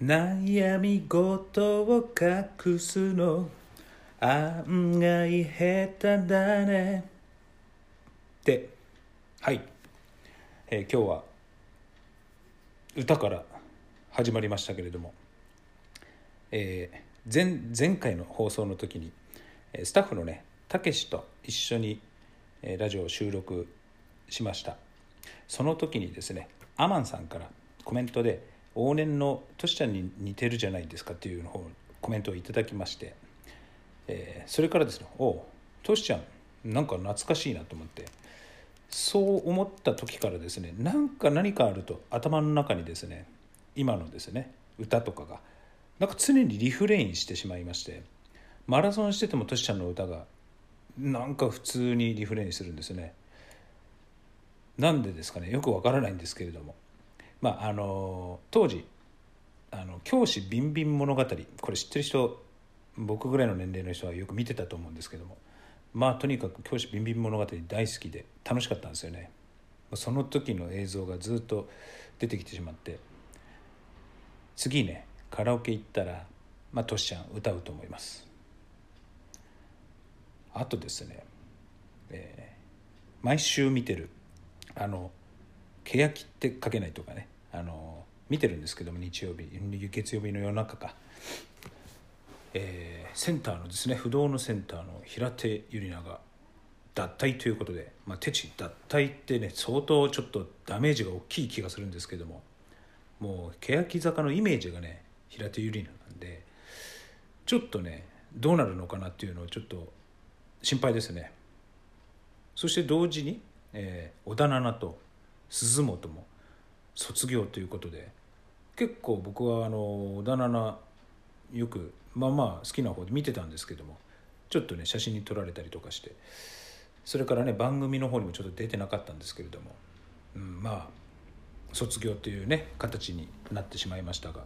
悩み事を隠すの。案外下手だね。ではい、えー今日は歌から始まりましたけれども、えー前前回の放送の時にスタッフのねたけしと一緒に、ラジオを収録しました。その時にですねアマンさんからコメントで往年のトシちゃんに似てるじゃないですかっていうのをコメントをいただきまして、えーそれからですねおうトシちゃんなんか懐かしいなと思ってそう思った時からですねなんか何かあると頭の中にですね今のですね歌とかがなんか常にリフレインしてしまいましてマラソンしててもトシちゃんの歌がなんか普通にリフレインするんですね。なんでですかねよくわからないんですけれども。まああの当時あの教師ビンビン物語。これ知ってる人僕ぐらいの年齢の人はよく見てたと思うんですけども。まあとにかく教師ビンビン物語大好きで楽しかったんですよね。その時の映像がずっと出てきてしまって。次ねカラオケ行ったらまあトシちゃん歌うと思います。あとですね、えー毎週見てるあの欅って書けないとかね。あの見てるんですけども日曜日月曜日の夜中か、えーセンターのですね不動のセンターの平手友梨奈が脱退ということで、まあ、手地脱退ってね相当ちょっとダメージが大きい気がするんですけどももう欅坂のイメージがね平手友梨奈なんでちょっとねどうなるのかなっていうのをちょっと心配ですね。そして同時に、えー、小田七と鈴本も卒業ということで結構僕はあの小田七よくまあまあ好きな方で見てたんですけどもちょっとね写真に撮られたりとかしてそれからね番組の方にもちょっと出てなかったんですけれども、うん、まあ卒業というね形になってしまいましたが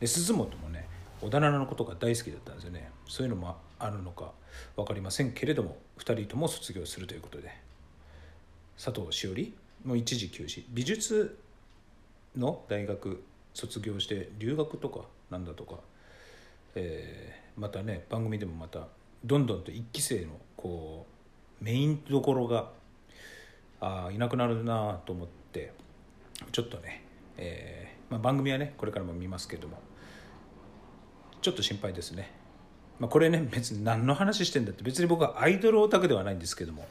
で鈴本もね小田七のことが大好きだったんですよね。そういうのもあるのか分かりませんけれども2人とも卒業するということで佐藤しおりもう一時休止。美術の大学卒業して留学とかなんだとか、えーまたね番組でもまたどんどんと1期生のこうメインどころがあいなくなるなと思ってちょっとね、えーまあ、番組はねこれからも見ますけどもちょっと心配ですね、まあ、これね別に何の話してんだって別に僕はアイドルオタクではないんですけども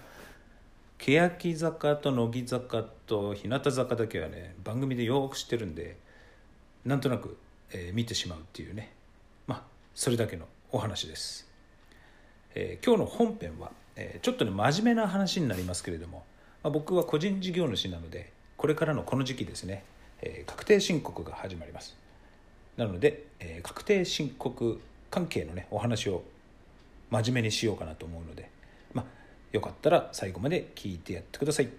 欅坂と乃木坂と日向坂だけはね番組でよく知ってるんでなんとなく、えー見てしまうっていうね。まあそれだけのお話です、えー今日の本編は、えーちょっとね真面目な話になりますけれども、まあ、僕は個人事業主なのでこれからのこの時期ですね、え確定申告が始まります。なので、え確定申告関係のねお話を真面目にしようかなと思うのでよかったら最後まで聞いてやってください。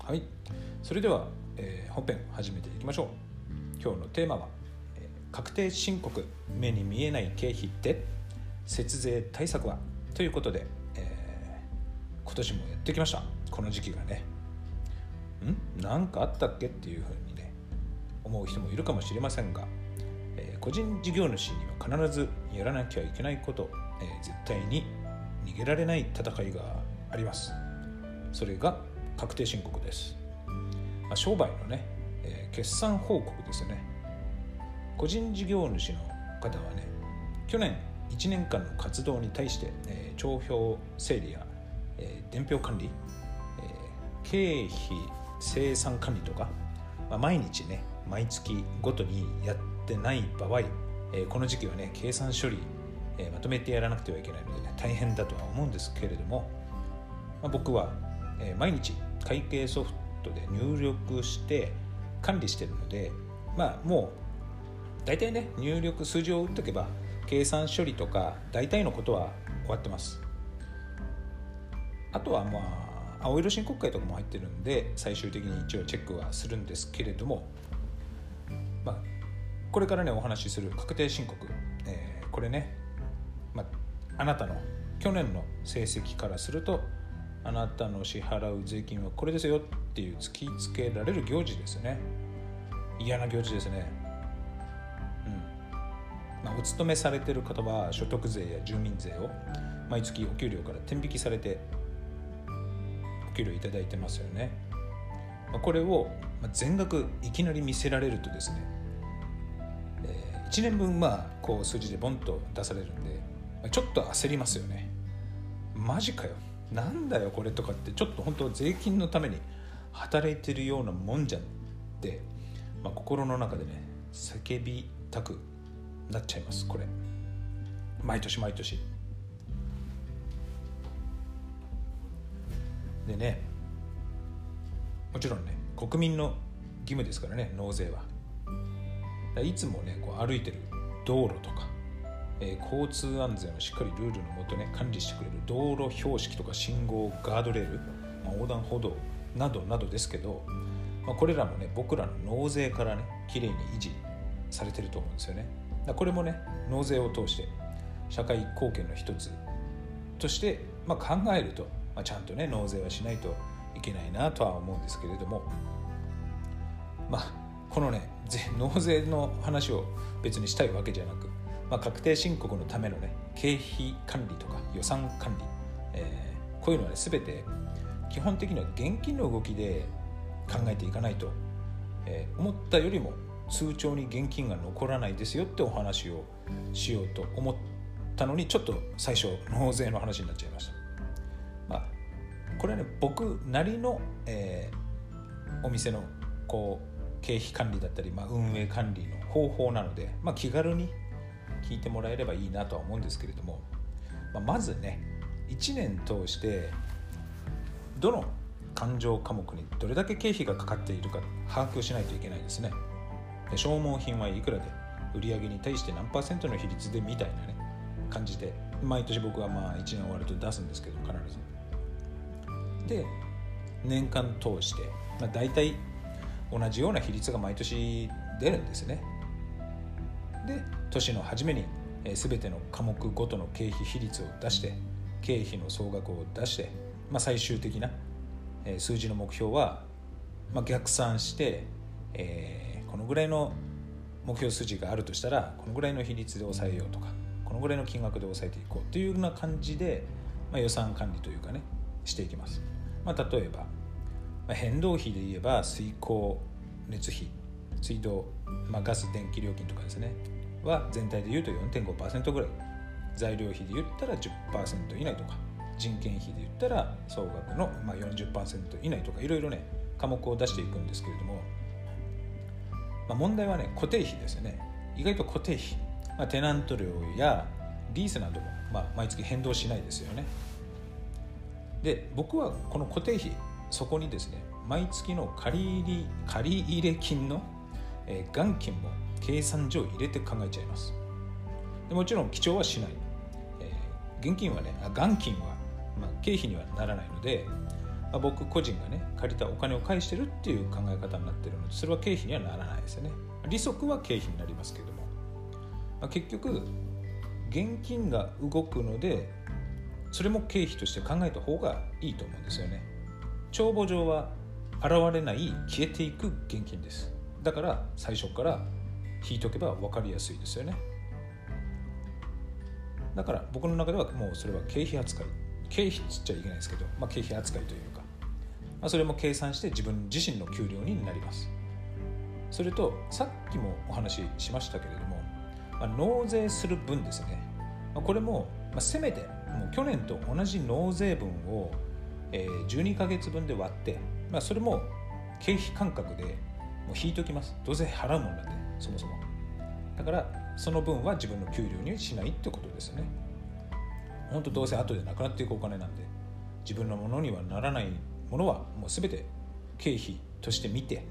はい。それでは、えー本編始めていきましょう。今日のテーマは、えー確定申告。目に見えない経費って？節税対策は？ということで、えー今年もやってきました。この時期がね。ん？何かあったっけっていうふうにね思う人もいるかもしれませんが、えー個人事業主には必ずやらなきゃいけないこと、えー絶対に逃げられない戦いがあります。それが確定申告です、まあ、商売のね、えー決算報告ですね。個人事業主の方はね去年1年間の活動に対して、えー帳票整理や、えー伝票管理、えー経費生産管理とか、まあ、毎日ね毎月ごとにやってない場合、えーこの時期はね計算処理、えーまとめてやらなくてはいけないので、ね、大変だとは思うんですけれども、まあ、僕は、えー毎日会計ソフトで入力して管理してるのでまあもう大体ね入力数字を打っとけば計算処理とか大体のことは終わってます。あとはまあ青色申告会とかも入ってるんで最終的に一応チェックはするんですけれどもまあ、これからねお話しする確定申告、えー、これね、まあ、あなたの去年の成績からするとあなたの支払う税金はこれですよっていう突きつけられる行事ですね。嫌な行事ですね。まあ、お勤めされてる方は所得税や住民税を毎月お給料から天引きされてお給料いただいてますよね。まあこれを全額いきなり見せられるとですね1年分まあこう数字でボンと出されるんでちょっと焦りますよね。マジかよ。なんだよこれとかってちょっと本当税金のために働いてるようなもんじゃんって、まあ、心の中でね叫びたくなっちゃいますこれ。毎年毎年。でねもちろんね国民の義務ですからね納税は。いつもねこう歩いてる道路とか、えー、交通安全をしっかりルールのもとね管理してくれる道路標識とか信号ガードレール、まあ、横断歩道などなどですけど、まあ、これらもね僕らの納税からねきれいに維持されてると思うんですよね。これもね納税を通して社会貢献の一つとして、まあ、考えると、まあ、ちゃんとね納税はしないといけないなとは思うんですけれどもまあこのね 納税の話を別にしたいわけじゃなく、まあ、確定申告のためのね経費管理とか予算管理、えー、こういうのはね全て基本的には現金の動きで考えていかないと、えー、思ったよりも通帳に現金が残らないですよってお話をしようと思ったのにちょっと最初納税の話になっちゃいました。まあ、これはね僕なりの、えー、お店のこう経費管理だったり、まあ、運営管理の方法なので、まあ、気軽に聞いてもらえればいいなとは思うんですけれども、まあ、まずね1年通してどの勘定科目にどれだけ経費がかかっているか把握しないといけないですね消耗品はいくらで？売り上げに対して何パーセントの比率でみたいなね感じで。毎年僕はまあ1年終わると出すんですけど必ず。で年間通して、まあ、大体同じような比率が毎年出るんですね。で年の初めに、えー、全ての科目ごとの経費比率を出して経費の総額を出して、まあ、最終的な、え、数字の目標は、まあ、逆算して、えー、このぐらいの目標数字があるとしたらこのぐらいの比率で抑えようとかこのぐらいの金額で抑えていこうというような感じで、まあ、予算管理というかねしていきます。まあ、例えばまあ、変動費で言えば水耕熱費水道、まあ、ガス電気料金とかですねは全体で言うと4.5%ぐらい材料費で言ったら10%以内とか人件費で言ったら総額のま40%以内とかいろいろね科目を出していくんですけれども、まあ、問題はね固定費ですよね。意外と固定費、まあ、テナント料やリースなども、まあ、毎月変動しないですよね。で僕はこの固定費そこにですね毎月の借り借入金の、えー、元金も計算上入れて考えちゃいます。でもちろん記帳はしない、えー、現金はね元金は、まあ、経費にはならないので、まあ、僕個人がね借りたお金を返してるっていう考え方になってるのでそれは経費にはならないですよね。利息は経費になりますけども、まあ、結局現金が動くのでそれも経費として考えた方がいいと思うんですよね。帳簿上は現れない消えていく現金です。だから最初から引いとけば分かりやすいですよね。だから僕の中ではもうそれは経費扱い。経費っつっちゃいけないですけど、まあ、経費扱いというか、あ、それも計算して自分自身の給料になります。それとさっきもお話ししましたけれども、まあ、納税する分ですね、まあ、これも、まあ、せめてもう去年と同じ納税分をえー、12ヶ月分で割って、まあ、それも経費感覚でもう引いときます。どうせ払うもんなんでそもそも。だからその分は自分の給料にしないってことですよね。本当どうせ後でなくなっていくお金なんで自分のものにはならないものはもう全て経費として見て、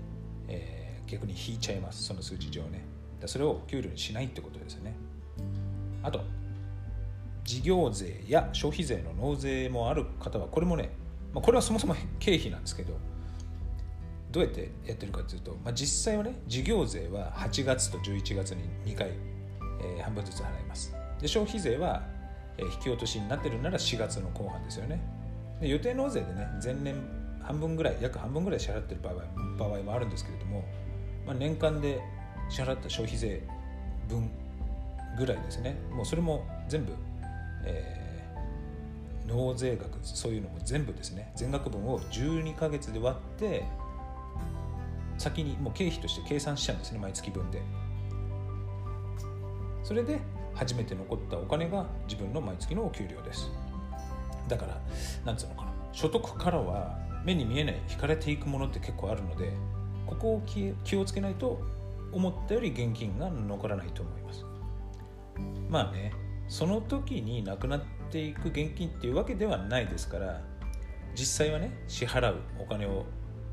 えー、逆に引いちゃいます。その数値上ね。それを給料にしないってことですね。あと事業税や消費税の納税もある方はこれもねまあ、これはそもそも経費なんですけどどうやってやってるかというと、まあ、実際はね事業税は8月と11月に2回、えー、半分ずつ払います。で消費税は、え、引き落としになってるなら4月の後半ですよね。で予定納税でね前年半分ぐらい約半分ぐらい支払ってる場合場合もあるんですけれども、まあ、年間で支払った消費税分ぐらいですね。もうそれも全部、えー、納税額そういうのも全部ですね。全額分を12ヶ月で割って先にもう経費として計算しちゃうんですね毎月分で。それで初めて残ったお金が自分の毎月のお給料です。だからなんつうのかな。所得からは目に見えない引かれていくものって結構あるのでここを気をつけないと思ったより現金が残らないと思います。まあねその時になくなっていく現金っていうわけではないですから実際はね支払うお金を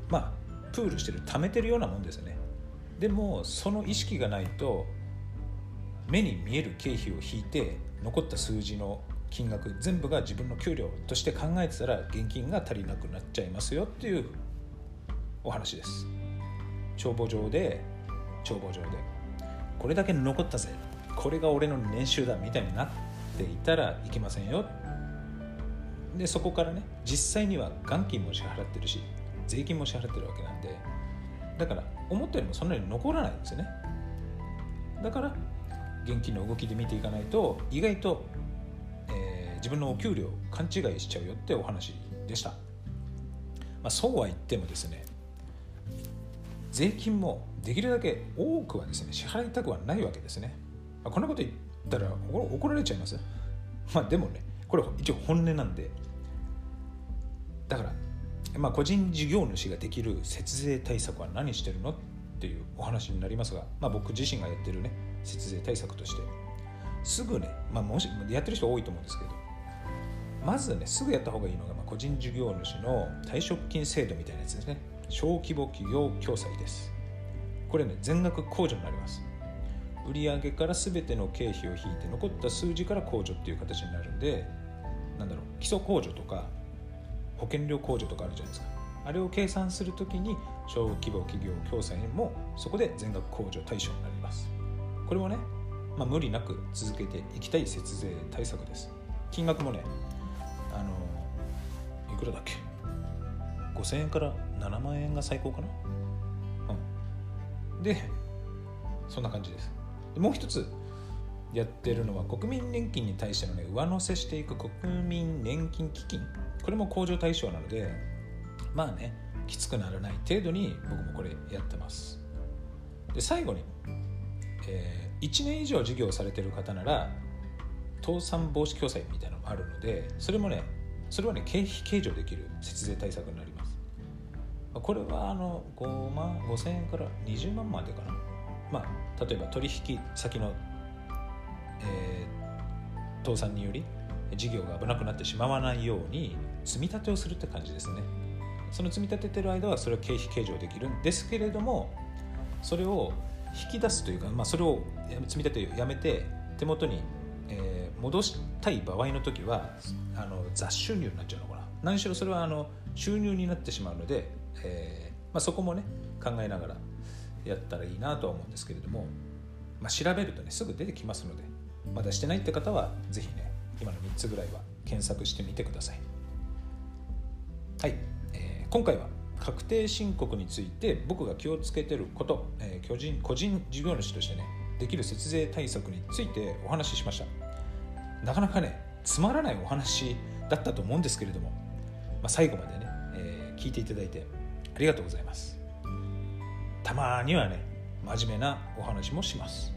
まあプールしてる貯めてるようなもんですよね。でもその意識がないと目に見える経費を引いて残った数字の金額全部が自分の給料として考えてたら現金が足りなくなっちゃいますよっていうお話です。帳簿上で帳簿上でこれだけ残ったぜこれが俺の年収だみたいになっていたらいけませんよ。でそこからね実際には元金も支払ってるし税金も支払ってるわけなんでだから思ったよりもそんなに残らないんですよね。だから現金の動きで見ていかないと意外と、自分のお給料勘違いしちゃうよってお話でした、まあ、そうは言ってもですね税金もできるだけ多くはですね支払いたくはないわけですね、まあ、こんなこと言ったら怒られちゃいます？まあでもねこれ一応本音なんで。だからまあ個人事業主ができる節税対策は何してるのっていうお話になりますが、まあ、僕自身がやってるね節税対策として。すぐね、まあ、もしやってる人多いと思うんですけどまずねすぐやった方がいいのが、まあ、個人事業主の退職金制度みたいなやつですね。小規模企業共済です。これね全額控除になります。売上から全ての経費を引いて残った数字から控除っていう形になるんでなんだろう基礎控除とか保険料控除とかあるじゃないですか。あれを計算するときに小規模企業共済もそこで全額控除対象になります。これもね、まあ、無理なく続けていきたい節税対策です。金額もねあのいくらだっけ？5000円から7万円が最高かな？うん。でそんな感じです。もう一つやってるのは国民年金に対してのね上乗せしていく国民年金基金。これも控除対象なのでまあねきつくならない程度に僕もこれやってます。で最後にえー、1年以上事業されてる方なら倒産防止共済みたいなのもあるのでそれもねそれはね経費計上できる節税対策になります。これはあの5万5000円から20万までかな。まあ例えば取引先の、えー、倒産により事業が危なくなってしまわないように積み立てをするって感じですね。その積み立ててる間はそれは経費計上できるんですけれどもそれを引き出すというか、まあ、それを積み立てをやめて手元に、戻したい場合の時はあの雑収入になっちゃうのかな。何しろそれはあの収入になってしまうので、えーまあ、そこもね考えながらやったらいいなとは思うんですけれども、まあ、調べるとねすぐ出てきますのでまだしてないって方は是非ね今の3つぐらいは検索してみてください。はい、えー、今回は確定申告について僕が気をつけてること、えー、個人個人事業主としてねできる節税対策についてお話ししました。なかなかねつまらないお話だったと思うんですけれども、まあ、最後までね、えー、聞いていただいてありがとうございます。たまにはね真面目なお話もします。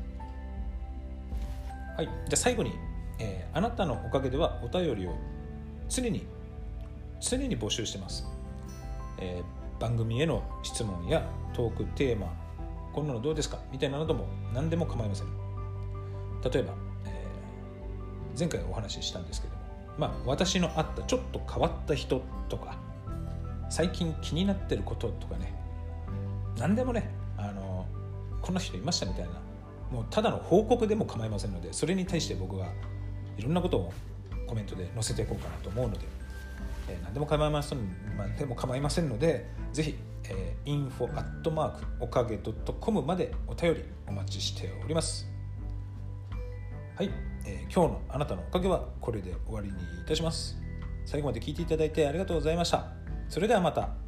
はいじゃあ最後に、えー、あなたのおかげではお便りを常に常に募集してます。えー、番組への質問やトークテーマこんなのどうですか？みたいなのも何でも構いません。例えば、前回お話ししたんですけどもまあ私のあったちょっと変わった人とか最近気になってることとかね何でもねあのこんな人いましたみたいなもうただの報告でも構いませんのでそれに対して僕はいろんなことをコメントで載せていこうかなと思うのでえー、何でも構いません、まあ、でも構いませんのでぜひ、えー、info アットマークおかげ .com までお便りお待ちしております。はい、えー、今日のあなたのおかげはこれで終わりにいたします。最後まで聞いていただいてありがとうございました。それではまた。